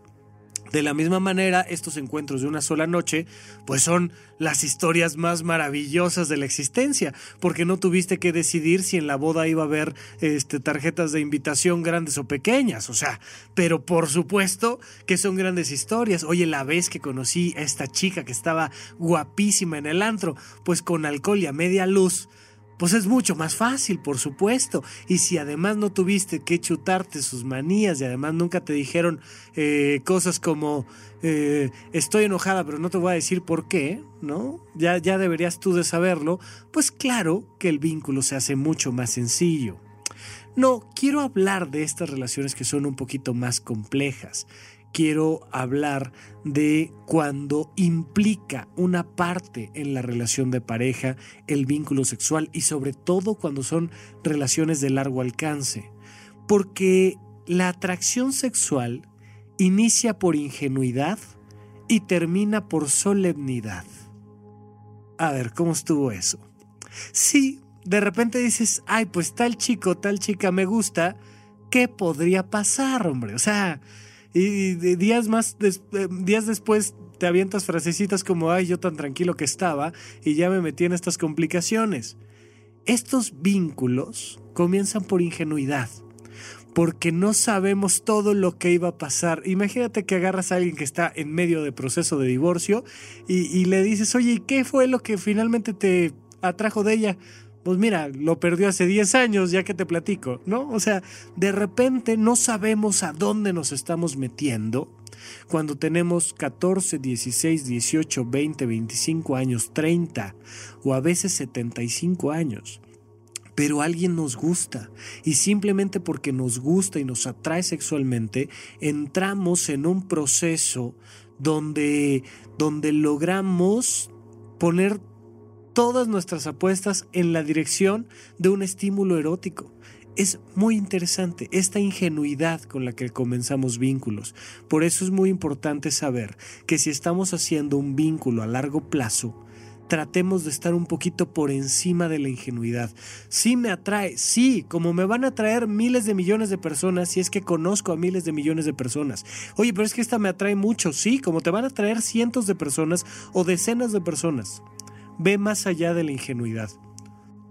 De la misma manera, estos encuentros de una sola noche, pues son las historias más maravillosas de la existencia, porque no tuviste que decidir si en la boda iba a haber este, tarjetas de invitación grandes o pequeñas, o sea, pero por supuesto que son grandes historias. Oye, la vez que conocí a esta chica que estaba guapísima en el antro, pues con alcohol y a media luz, pues es mucho más fácil, por supuesto. Y si además no tuviste que chutarte sus manías y además nunca te dijeron eh, cosas como eh, estoy enojada pero no te voy a decir por qué, ¿no? Ya, ya deberías tú de saberlo, pues claro que el vínculo se hace mucho más sencillo. No, quiero hablar de estas relaciones que son un poquito más complejas quiero hablar de cuando implica una parte en la relación de pareja el vínculo sexual y sobre todo cuando son relaciones de largo alcance. Porque la atracción sexual inicia por ingenuidad y termina por solemnidad. A ver, ¿cómo estuvo eso? Sí, de repente dices, ay, pues tal chico, tal chica me gusta, ¿qué podría pasar, hombre? O sea, y días más eh, días después te avientas frasecitas como ay yo tan tranquilo que estaba y ya me metí en estas complicaciones. Estos vínculos comienzan por ingenuidad, porque no sabemos todo lo que iba a pasar. Imagínate que agarras a alguien que está en medio de proceso de divorcio y, y le dices, oye, ¿qué fue lo que finalmente te atrajo de ella? Pues mira, lo perdió hace 10 años, ya que te platico, ¿no? O sea, de repente no sabemos a dónde nos estamos metiendo cuando tenemos 14, 16, 18, 20, 25 años, 30 o a veces 75 años. Pero alguien nos gusta y simplemente porque nos gusta y nos atrae sexualmente, entramos en un proceso donde, donde logramos poner todas nuestras apuestas en la dirección de un estímulo erótico. Es muy interesante esta ingenuidad con la que comenzamos vínculos. Por eso es muy importante saber que si estamos haciendo un vínculo a largo plazo, tratemos de estar un poquito por encima de la ingenuidad. Sí me atrae, sí, como me van a atraer miles de millones de personas si es que conozco a miles de millones de personas. Oye, pero es que esta me atrae mucho, sí, como te van a atraer cientos de personas o decenas de personas. Ve más allá de la ingenuidad.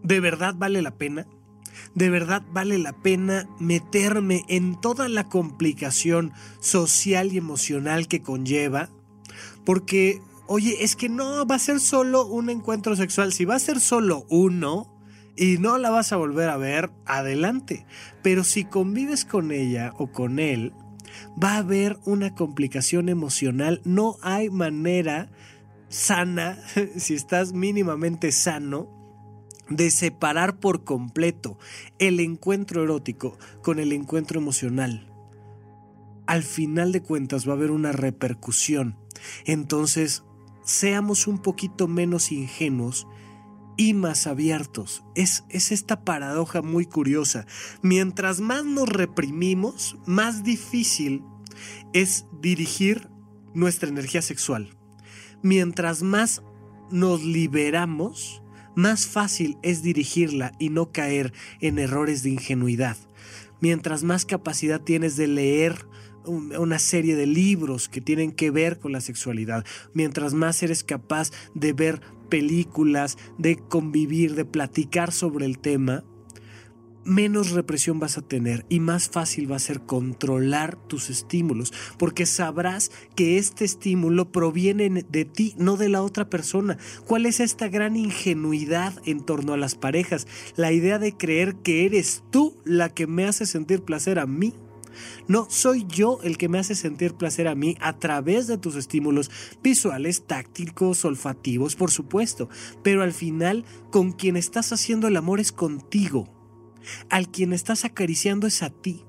¿De verdad vale la pena? ¿De verdad vale la pena meterme en toda la complicación social y emocional que conlleva? Porque, oye, es que no va a ser solo un encuentro sexual. Si va a ser solo uno y no la vas a volver a ver, adelante. Pero si convives con ella o con él, va a haber una complicación emocional. No hay manera sana, [laughs] si estás mínimamente sano, de separar por completo el encuentro erótico con el encuentro emocional. Al final de cuentas va a haber una repercusión. Entonces, seamos un poquito menos ingenuos y más abiertos. Es, es, esta paradoja muy curiosa. Mientras más nos reprimimos, más difícil es dirigir nuestra energía sexual mientras más nos liberamos, más fácil es dirigirla y no caer en errores de ingenuidad. Mientras más capacidad tienes de leer una serie de libros que tienen que ver con la sexualidad, mientras más eres capaz de ver películas, de convivir, de platicar sobre el tema, menos represión vas a tener y más fácil va a ser controlar tus estímulos, porque sabrás que este estímulo proviene de ti, no de la otra persona. ¿Cuál es esta gran ingenuidad en torno a las parejas? La idea de creer que eres tú la que me hace sentir placer a mí. No, soy yo el que me hace sentir placer a mí a través de tus estímulos visuales, tácticos, olfativos, por supuesto, pero al final con quien estás haciendo el amor es contigo al quien estás acariciando es a ti.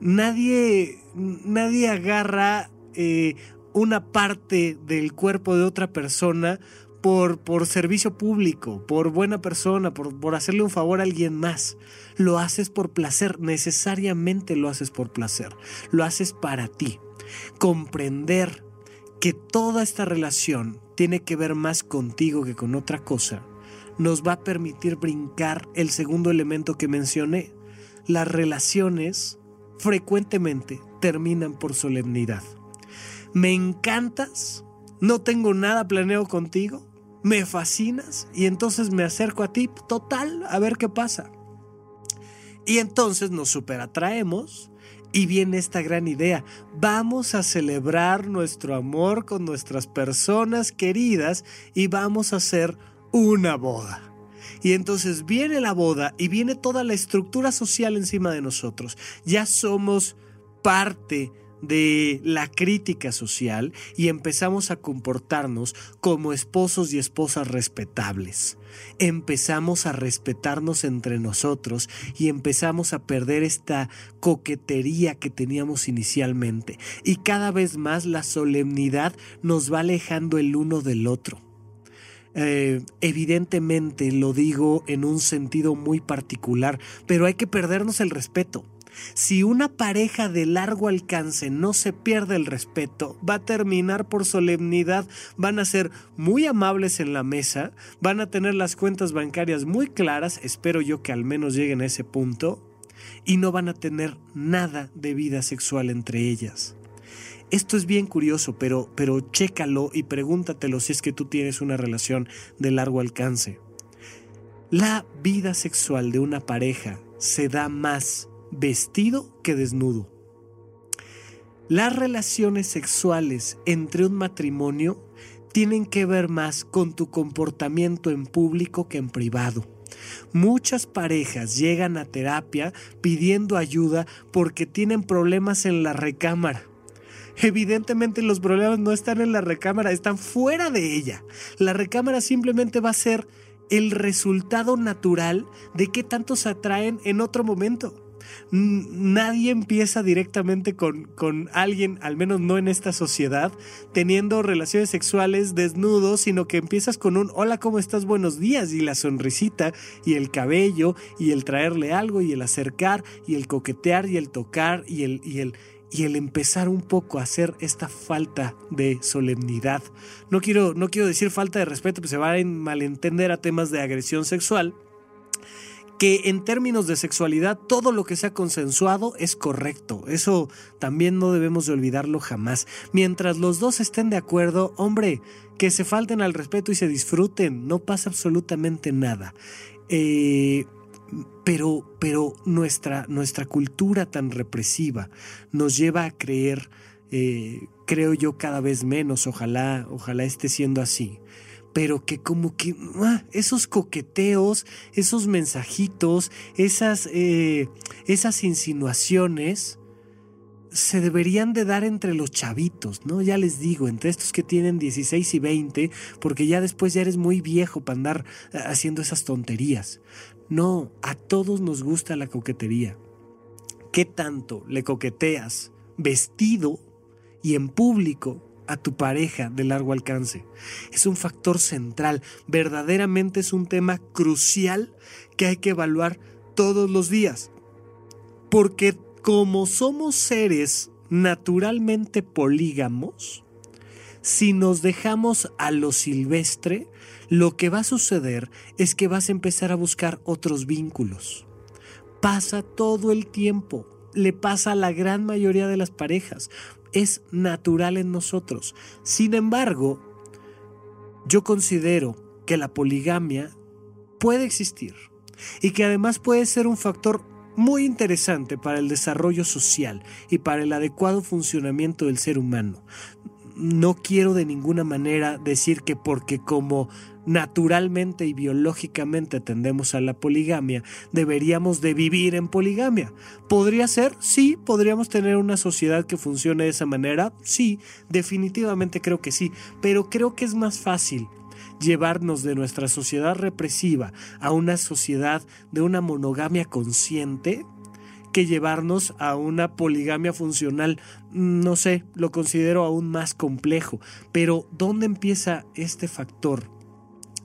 Nadie, nadie agarra eh, una parte del cuerpo de otra persona por, por servicio público, por buena persona, por, por hacerle un favor a alguien más. Lo haces por placer, necesariamente lo haces por placer, lo haces para ti. Comprender que toda esta relación tiene que ver más contigo que con otra cosa nos va a permitir brincar el segundo elemento que mencioné. Las relaciones frecuentemente terminan por solemnidad. Me encantas, no tengo nada planeado contigo, me fascinas y entonces me acerco a ti, total, a ver qué pasa. Y entonces nos superatraemos y viene esta gran idea, vamos a celebrar nuestro amor con nuestras personas queridas y vamos a hacer una boda. Y entonces viene la boda y viene toda la estructura social encima de nosotros. Ya somos parte de la crítica social y empezamos a comportarnos como esposos y esposas respetables. Empezamos a respetarnos entre nosotros y empezamos a perder esta coquetería que teníamos inicialmente. Y cada vez más la solemnidad nos va alejando el uno del otro. Eh, evidentemente lo digo en un sentido muy particular, pero hay que perdernos el respeto. Si una pareja de largo alcance no se pierde el respeto, va a terminar por solemnidad, van a ser muy amables en la mesa, van a tener las cuentas bancarias muy claras, espero yo que al menos lleguen a ese punto, y no van a tener nada de vida sexual entre ellas. Esto es bien curioso, pero, pero chécalo y pregúntatelo si es que tú tienes una relación de largo alcance. La vida sexual de una pareja se da más vestido que desnudo. Las relaciones sexuales entre un matrimonio tienen que ver más con tu comportamiento en público que en privado. Muchas parejas llegan a terapia pidiendo ayuda porque tienen problemas en la recámara. Evidentemente los problemas no están en la recámara, están fuera de ella. La recámara simplemente va a ser el resultado natural de que tanto se atraen en otro momento nadie empieza directamente con, con, alguien, al menos no en esta sociedad, teniendo relaciones sexuales desnudos, sino que empiezas con un hola, ¿cómo estás? Buenos días y la sonrisita y el cabello y el traerle algo y el acercar y el coquetear y el tocar y el, y el, y el empezar un poco a hacer esta falta de solemnidad. No quiero, no quiero decir falta de respeto, pues se va a malentender a temas de agresión sexual, que en términos de sexualidad todo lo que sea consensuado es correcto. Eso también no debemos de olvidarlo jamás. Mientras los dos estén de acuerdo, hombre, que se falten al respeto y se disfruten, no pasa absolutamente nada. Eh, pero, pero nuestra, nuestra cultura tan represiva nos lleva a creer, eh, creo yo, cada vez menos, ojalá, ojalá esté siendo así pero que como que ah, esos coqueteos, esos mensajitos, esas, eh, esas insinuaciones se deberían de dar entre los chavitos, ¿no? Ya les digo, entre estos que tienen 16 y 20, porque ya después ya eres muy viejo para andar eh, haciendo esas tonterías. No, a todos nos gusta la coquetería. ¿Qué tanto le coqueteas vestido y en público a tu pareja de largo alcance. Es un factor central, verdaderamente es un tema crucial que hay que evaluar todos los días. Porque como somos seres naturalmente polígamos, si nos dejamos a lo silvestre, lo que va a suceder es que vas a empezar a buscar otros vínculos. Pasa todo el tiempo, le pasa a la gran mayoría de las parejas es natural en nosotros. Sin embargo, yo considero que la poligamia puede existir y que además puede ser un factor muy interesante para el desarrollo social y para el adecuado funcionamiento del ser humano. No quiero de ninguna manera decir que porque como naturalmente y biológicamente tendemos a la poligamia, deberíamos de vivir en poligamia. ¿Podría ser? Sí, podríamos tener una sociedad que funcione de esa manera. Sí, definitivamente creo que sí, pero creo que es más fácil llevarnos de nuestra sociedad represiva a una sociedad de una monogamia consciente que llevarnos a una poligamia funcional. No sé, lo considero aún más complejo. Pero ¿dónde empieza este factor?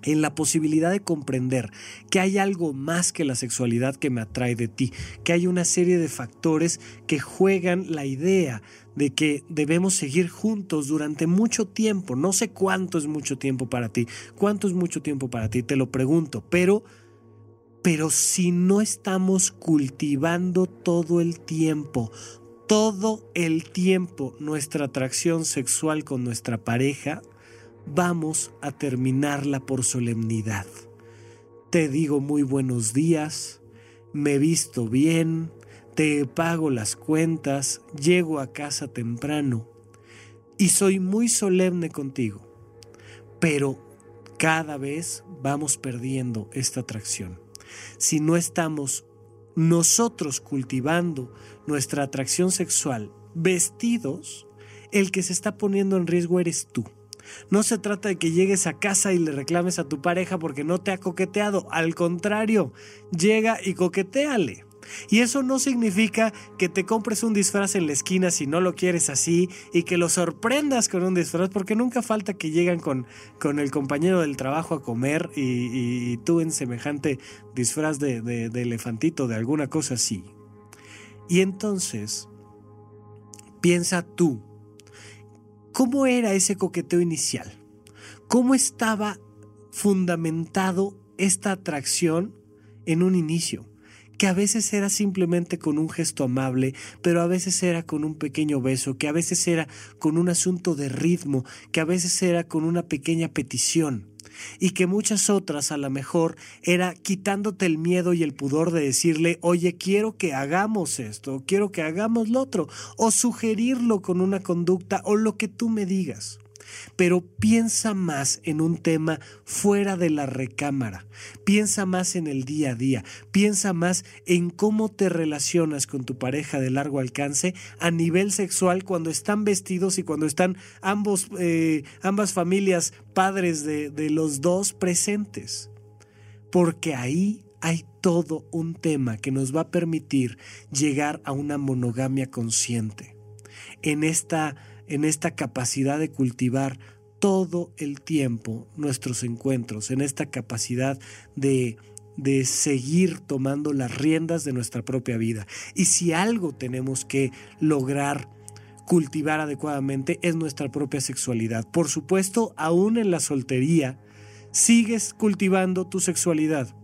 en la posibilidad de comprender que hay algo más que la sexualidad que me atrae de ti, que hay una serie de factores que juegan la idea de que debemos seguir juntos durante mucho tiempo. No sé cuánto es mucho tiempo para ti, cuánto es mucho tiempo para ti, te lo pregunto, pero pero si no estamos cultivando todo el tiempo, todo el tiempo nuestra atracción sexual con nuestra pareja, vamos a terminarla por solemnidad. Te digo muy buenos días, me visto bien, te pago las cuentas, llego a casa temprano y soy muy solemne contigo. Pero cada vez vamos perdiendo esta atracción. Si no estamos nosotros cultivando nuestra atracción sexual vestidos, el que se está poniendo en riesgo eres tú. No se trata de que llegues a casa y le reclames a tu pareja porque no te ha coqueteado. Al contrario, llega y coqueteale. Y eso no significa que te compres un disfraz en la esquina si no lo quieres así y que lo sorprendas con un disfraz, porque nunca falta que llegan con, con el compañero del trabajo a comer y, tú en semejante disfraz de, de elefantito, de alguna cosa así. Y entonces, piensa tú, ¿cómo era ese coqueteo inicial? ¿Cómo estaba fundamentado esta atracción en un inicio? Que a veces era simplemente con un gesto amable, pero a veces era con un pequeño beso, que a veces era con un asunto de ritmo, que a veces era con una pequeña petición y que muchas otras a lo mejor era quitándote el miedo y el pudor de decirle, oye, quiero que hagamos esto, quiero que hagamos lo otro, o sugerirlo con una conducta o lo que tú me digas pero piensa más en un tema fuera de la recámara, piensa más en el día a día, piensa más en cómo te relacionas con tu pareja de largo alcance a nivel sexual cuando están vestidos y cuando están ambos, eh, ambas familias padres de, de los dos presentes. Porque ahí hay todo un tema que nos va a permitir llegar a una monogamia consciente. En esta en esta capacidad de cultivar todo el tiempo nuestros encuentros, en esta capacidad de, de seguir tomando las riendas de nuestra propia vida. Y si algo tenemos que lograr cultivar adecuadamente es nuestra propia sexualidad. Por supuesto, aún en la soltería, sigues cultivando tu sexualidad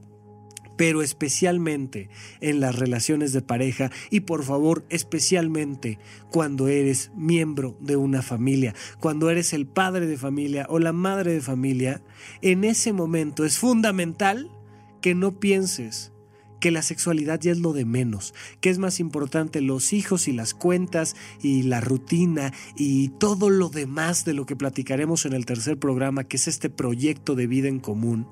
pero especialmente en las relaciones de pareja y por favor especialmente cuando eres miembro de una familia, cuando eres el padre de familia o la madre de familia, en ese momento es fundamental que no pienses que la sexualidad ya es lo de menos, que es más importante los hijos y las cuentas y la rutina y todo lo demás de lo que platicaremos en el tercer programa, que es este proyecto de vida en común,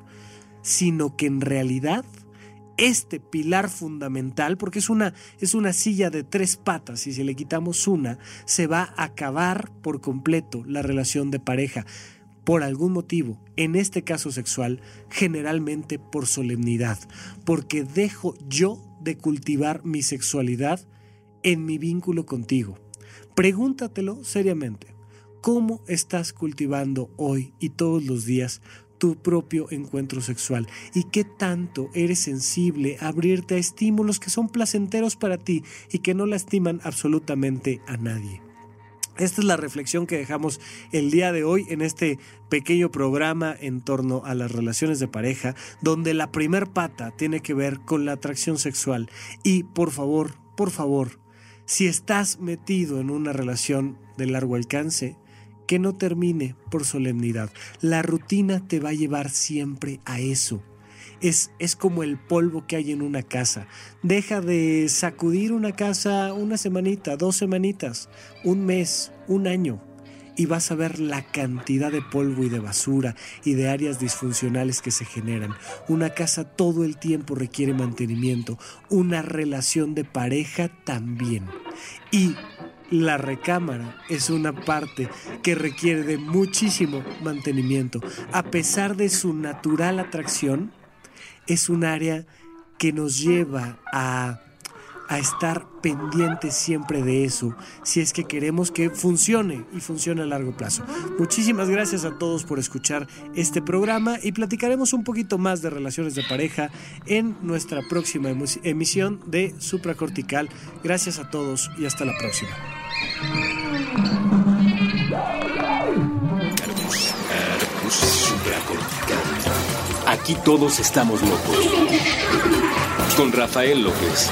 sino que en realidad este pilar fundamental, porque es una, es una silla de tres patas y si le quitamos una, se va a acabar por completo la relación de pareja. Por algún motivo, en este caso sexual, generalmente por solemnidad, porque dejo yo de cultivar mi sexualidad en mi vínculo contigo. Pregúntatelo seriamente. ¿Cómo estás cultivando hoy y todos los días tu propio encuentro sexual y qué tanto eres sensible a abrirte a estímulos que son placenteros para ti y que no lastiman absolutamente a nadie. Esta es la reflexión que dejamos el día de hoy en este pequeño programa en torno a las relaciones de pareja, donde la primer pata tiene que ver con la atracción sexual. Y por favor, por favor, si estás metido en una relación de largo alcance, que no termine por solemnidad. La rutina te va a llevar siempre a eso. Es, es, como el polvo que hay en una casa. Deja de sacudir una casa una semanita, dos semanitas, un mes, un año, y vas a ver la cantidad de polvo y de basura y de áreas disfuncionales que se generan. Una casa todo el tiempo requiere mantenimiento, una relación de pareja también. Y la recámara es una parte que requiere de muchísimo mantenimiento. A pesar de su natural atracción, es un área que nos lleva a a estar pendientes siempre de eso, si es que queremos que funcione y funcione a largo plazo. Muchísimas gracias a todos por escuchar este programa y platicaremos un poquito más de relaciones de pareja en nuestra próxima emisión de Supracortical. Gracias a todos y hasta la próxima. Aquí todos estamos locos. Con Rafael López.